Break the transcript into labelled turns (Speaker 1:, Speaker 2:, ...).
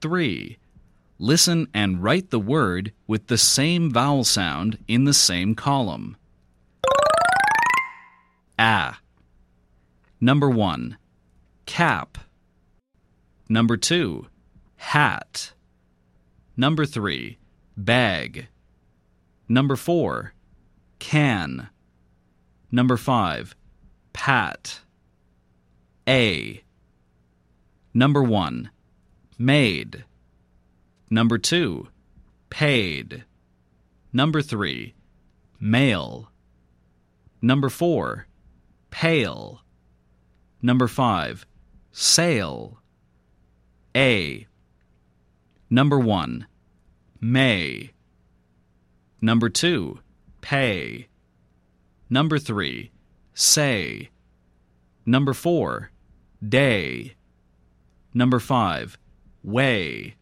Speaker 1: 3. Listen and write the word with the same vowel sound in the same column. A. Number 1. Cap. Number 2. Hat. Number 3. Bag. Number 4. Can. Number 5. Pat. A. Number 1. Made. Number 2. Paid. Number 3. Mail. Number 4. Pale. Number 5. Sail. A. Number 1. May. Number 2. Pay. Number 3. Say. Number 4. Day. Number 5. Way.